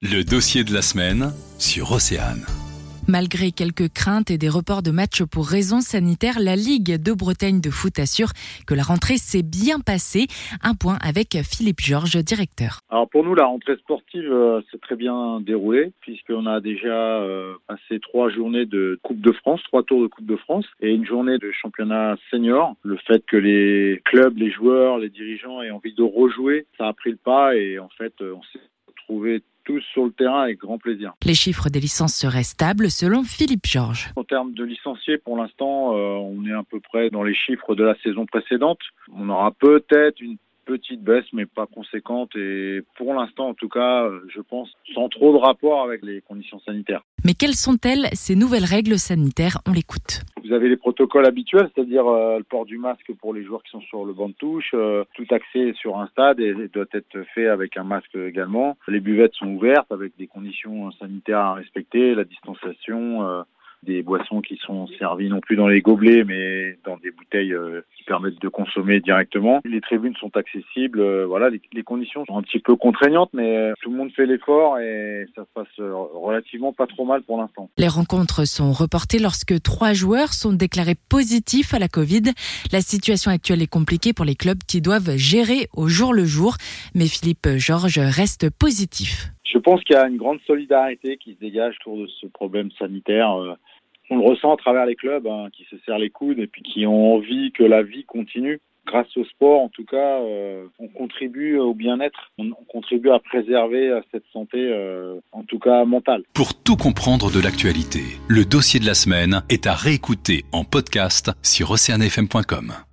Le dossier de la semaine sur Océane. Malgré quelques craintes et des reports de matchs pour raisons sanitaires, la Ligue de Bretagne de foot assure que la rentrée s'est bien passée. Un point avec Philippe Georges, directeur. Alors pour nous, la rentrée sportive euh, s'est très bien déroulée puisqu'on a déjà euh, passé trois journées de Coupe de France, trois tours de Coupe de France et une journée de championnat senior. Le fait que les clubs, les joueurs, les dirigeants aient envie de rejouer, ça a pris le pas et en fait, euh, on s'est tous sur le terrain avec grand plaisir. Les chiffres des licences seraient stables selon Philippe Georges. En termes de licenciés, pour l'instant, euh, on est à peu près dans les chiffres de la saison précédente. On aura peut-être une petite baisse, mais pas conséquente. Et pour l'instant, en tout cas, je pense, sans trop de rapport avec les conditions sanitaires. Mais quelles sont-elles, ces nouvelles règles sanitaires? On l'écoute. Vous avez les protocoles habituels, c'est-à-dire euh, le port du masque pour les joueurs qui sont sur le banc de touche, euh, tout accès sur un stade doit être fait avec un masque également. Les buvettes sont ouvertes avec des conditions sanitaires à respecter, la distanciation. Des boissons qui sont servies non plus dans les gobelets mais dans des bouteilles euh, qui permettent de consommer directement. Les tribunes sont accessibles, euh, voilà, les, les, conditions sont un petit peu contraignantes mais euh, tout le monde fait l'effort et ça se passe relativement pas trop mal pour l'instant. Les rencontres sont reportées lorsque trois joueurs sont déclarés positifs à la Covid. La situation actuelle est compliquée pour les clubs qui doivent gérer au jour le jour, mais Philippe Georges reste positif. Je pense qu'il y a une grande solidarité qui se dégage autour de ce problème sanitaire. Euh, on le ressent à travers les clubs hein, qui se serrent les coudes et puis qui ont envie que la vie continue. Grâce au sport, en tout cas, euh, on contribue au bien-être, on, contribue à préserver euh, cette santé, en tout cas mentale. Pour tout comprendre de l'actualité, le dossier de la semaine est à réécouter en podcast sur oceanfm.com.